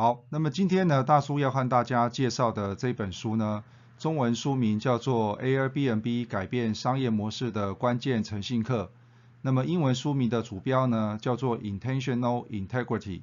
好，那么今天呢，大叔要和大家介绍的这本书呢，中文书名叫做《Airbnb 改变商业模式的关键诚信课》。那么英文书名的主标呢，叫做 Intentional Integrity。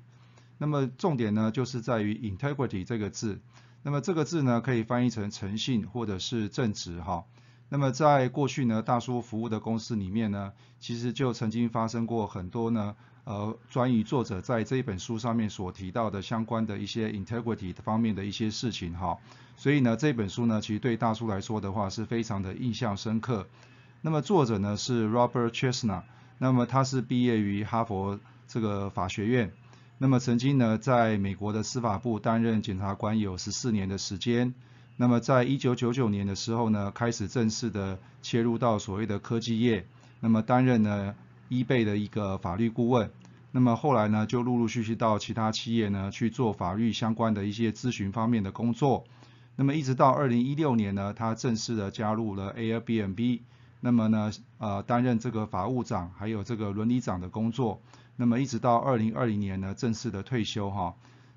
那么重点呢，就是在于 Integrity 这个字。那么这个字呢，可以翻译成诚信或者是正直哈。那么在过去呢，大叔服务的公司里面呢，其实就曾经发生过很多呢。呃，专于作者在这一本书上面所提到的相关的一些 integrity 方面的一些事情哈，所以呢这本书呢其实对大叔来说的话是非常的印象深刻。那么作者呢是 Robert Chesna，那么他是毕业于哈佛这个法学院，那么曾经呢在美国的司法部担任检察官有十四年的时间，那么在一九九九年的时候呢开始正式的切入到所谓的科技业，那么担任呢。伊贝的一个法律顾问，那么后来呢，就陆陆续续到其他企业呢去做法律相关的一些咨询方面的工作。那么一直到二零一六年呢，他正式的加入了 Airbnb，那么呢，呃，担任这个法务长还有这个伦理长的工作。那么一直到二零二零年呢，正式的退休哈。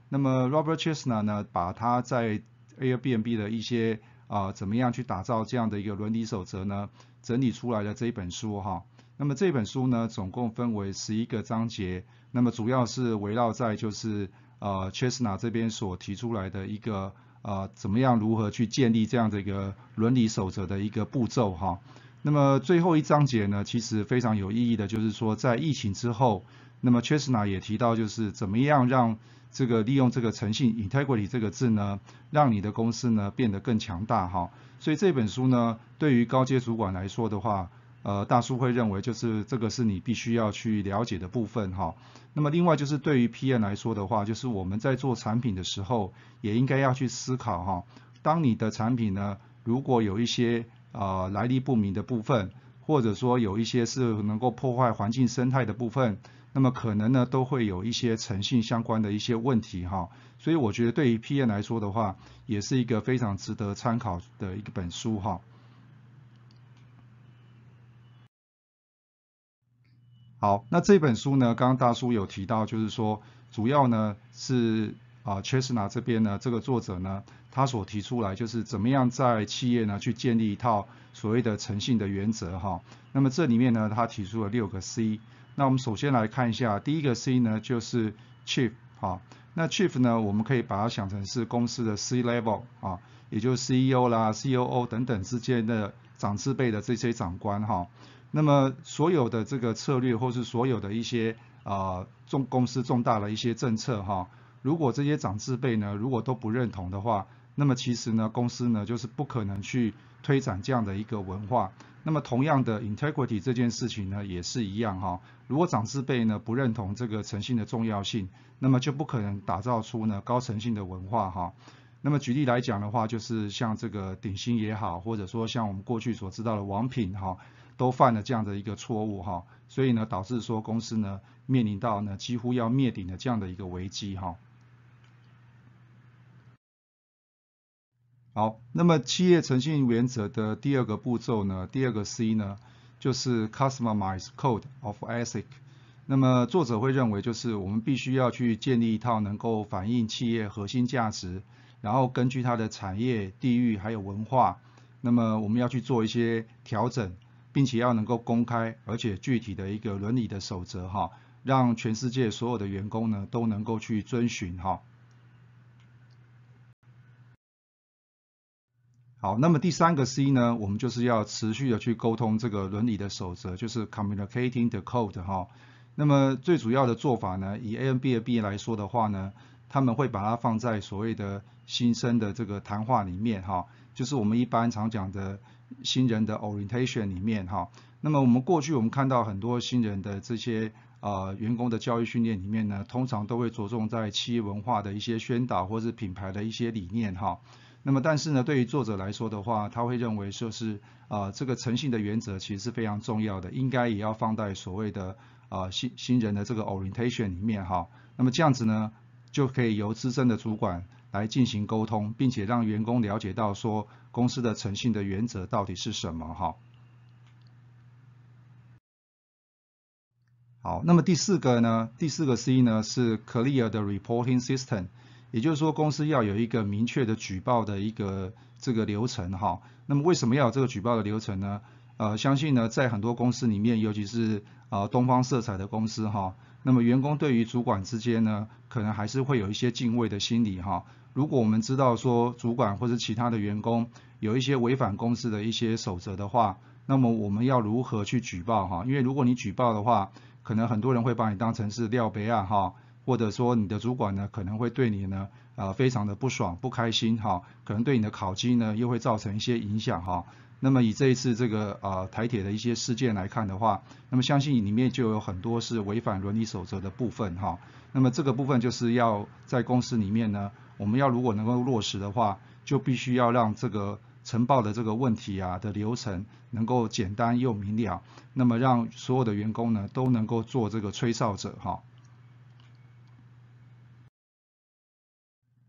那么 Robert Chesna 呢，把他在 Airbnb 的一些啊，怎么样去打造这样的一个伦理守则呢，整理出来的这一本书哈。那么这本书呢，总共分为十一个章节，那么主要是围绕在就是呃 Chesna 这边所提出来的一个呃怎么样如何去建立这样的一个伦理守则的一个步骤哈。那么最后一章节呢，其实非常有意义的，就是说在疫情之后，那么 Chesna 也提到就是怎么样让这个利用这个诚信 integrity 这个字呢，让你的公司呢变得更强大哈。所以这本书呢，对于高阶主管来说的话，呃，大叔会认为就是这个是你必须要去了解的部分哈。那么另外就是对于 PM 来说的话，就是我们在做产品的时候，也应该要去思考哈。当你的产品呢，如果有一些呃来历不明的部分，或者说有一些是能够破坏环境生态的部分，那么可能呢都会有一些诚信相关的一些问题哈。所以我觉得对于 PM 来说的话，也是一个非常值得参考的一本书哈。好，那这本书呢，刚刚大叔有提到，就是说主要呢是啊，Chesna 这边呢，这个作者呢，他所提出来就是怎么样在企业呢去建立一套所谓的诚信的原则哈。那么这里面呢，他提出了六个 C。那我们首先来看一下，第一个 C 呢就是 Chief 哈。那 Chief 呢，我们可以把它想成是公司的 C level 啊，也就是 CEO 啦、COO 等等之间的长字辈的这些长官哈。那么所有的这个策略，或是所有的一些啊重公司重大的一些政策哈，如果这些长字辈呢，如果都不认同的话，那么其实呢，公司呢就是不可能去推展这样的一个文化。那么同样的，integrity 这件事情呢也是一样哈，如果长字辈呢不认同这个诚信的重要性，那么就不可能打造出呢高诚信的文化哈。那么举例来讲的话，就是像这个鼎新也好，或者说像我们过去所知道的王品哈。都犯了这样的一个错误哈，所以呢导致说公司呢面临到呢几乎要灭顶的这样的一个危机哈。好，那么企业诚信原则的第二个步骤呢，第二个 C 呢就是 Customize Code of ethic。那么作者会认为就是我们必须要去建立一套能够反映企业核心价值，然后根据它的产业、地域还有文化，那么我们要去做一些调整。并且要能够公开而且具体的一个伦理的守则哈，让全世界所有的员工呢都能够去遵循哈。好，那么第三个 C 呢，我们就是要持续的去沟通这个伦理的守则，就是 communicating the code 哈。那么最主要的做法呢，以 A N B 的 B 来说的话呢，他们会把它放在所谓的新生的这个谈话里面哈，就是我们一般常讲的。新人的 orientation 里面哈，那么我们过去我们看到很多新人的这些呃员工的教育训练里面呢，通常都会着重在企业文化的一些宣导或是品牌的一些理念哈。那么但是呢，对于作者来说的话，他会认为说是啊这个诚信的原则其实是非常重要的，应该也要放在所谓的啊新新人的这个 orientation 里面哈。那么这样子呢，就可以由资深的主管来进行沟通，并且让员工了解到说公司的诚信的原则到底是什么哈。好，那么第四个呢？第四个 C 呢是 clear 的 reporting system，也就是说公司要有一个明确的举报的一个这个流程哈。那么为什么要有这个举报的流程呢？呃，相信呢在很多公司里面，尤其是啊东方色彩的公司哈，那么员工对于主管之间呢，可能还是会有一些敬畏的心理哈。如果我们知道说主管或者其他的员工有一些违反公司的一些守则的话，那么我们要如何去举报哈？因为如果你举报的话，可能很多人会把你当成是料备案哈，或者说你的主管呢可能会对你呢呃非常的不爽不开心哈，可能对你的考绩呢又会造成一些影响哈。那么以这一次这个呃台铁的一些事件来看的话，那么相信里面就有很多是违反伦理守则的部分哈。那么这个部分就是要在公司里面呢，我们要如果能够落实的话，就必须要让这个。呈报的这个问题啊的流程能够简单又明了，那么让所有的员工呢都能够做这个吹哨者哈。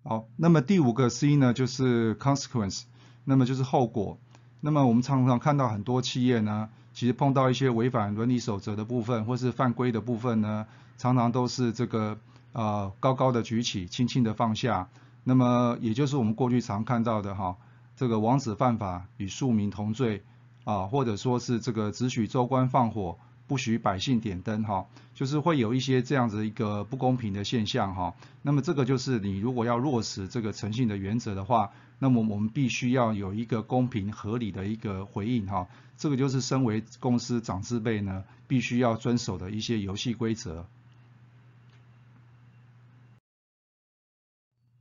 好，那么第五个 C 呢就是 consequence，那么就是后果。那么我们常常看到很多企业呢，其实碰到一些违反伦理守则的部分或是犯规的部分呢，常常都是这个呃高高的举起，轻轻的放下。那么也就是我们过去常看到的哈。这个王子犯法与庶民同罪啊，或者说是这个只许州官放火，不许百姓点灯哈，就是会有一些这样子一个不公平的现象哈。那么这个就是你如果要落实这个诚信的原则的话，那么我们必须要有一个公平合理的一个回应哈。这个就是身为公司长资辈呢，必须要遵守的一些游戏规则。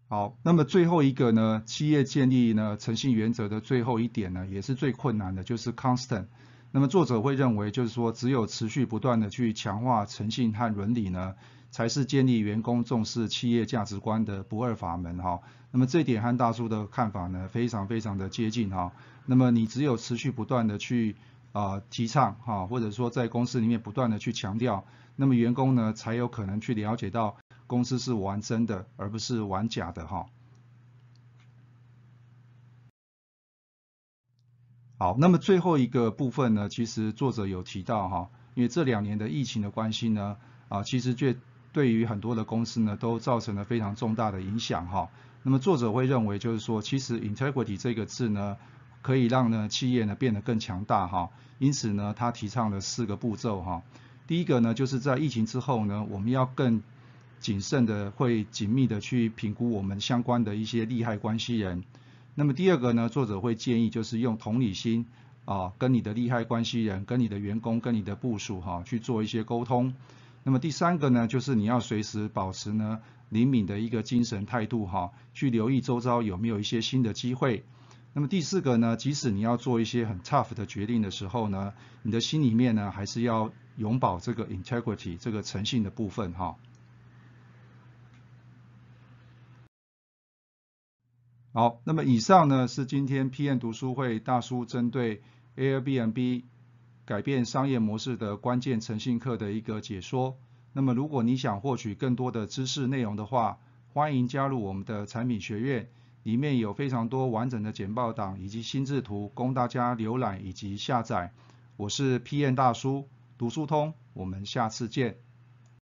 好，那么最后一个呢，企业建立呢诚信原则的最后一点呢，也是最困难的，就是 constant。那么作者会认为，就是说只有持续不断的去强化诚信和伦理呢，才是建立员工重视企业价值观的不二法门哈。那么这点和大叔的看法呢，非常非常的接近哈。那么你只有持续不断的去啊提倡哈，或者说在公司里面不断的去强调，那么员工呢才有可能去了解到。公司是玩真的，而不是玩假的哈。好，那么最后一个部分呢，其实作者有提到哈，因为这两年的疫情的关系呢，啊，其实对对于很多的公司呢，都造成了非常重大的影响哈。那么作者会认为，就是说，其实 integrity 这个字呢，可以让呢企业呢变得更强大哈。因此呢，他提倡了四个步骤哈。第一个呢，就是在疫情之后呢，我们要更谨慎的会紧密的去评估我们相关的一些利害关系人。那么第二个呢，作者会建议就是用同理心啊，跟你的利害关系人、跟你的员工、跟你的部署哈去做一些沟通。那么第三个呢，就是你要随时保持呢灵敏的一个精神态度哈，去留意周遭有没有一些新的机会。那么第四个呢，即使你要做一些很 tough 的决定的时候呢，你的心里面呢还是要永保这个 integrity 这个诚信的部分哈。好，那么以上呢是今天 PM 读书会大叔针对 Airbnb 改变商业模式的关键诚信课的一个解说。那么如果你想获取更多的知识内容的话，欢迎加入我们的产品学院，里面有非常多完整的简报档以及心智图供大家浏览以及下载。我是 PM 大叔，读书通，我们下次见。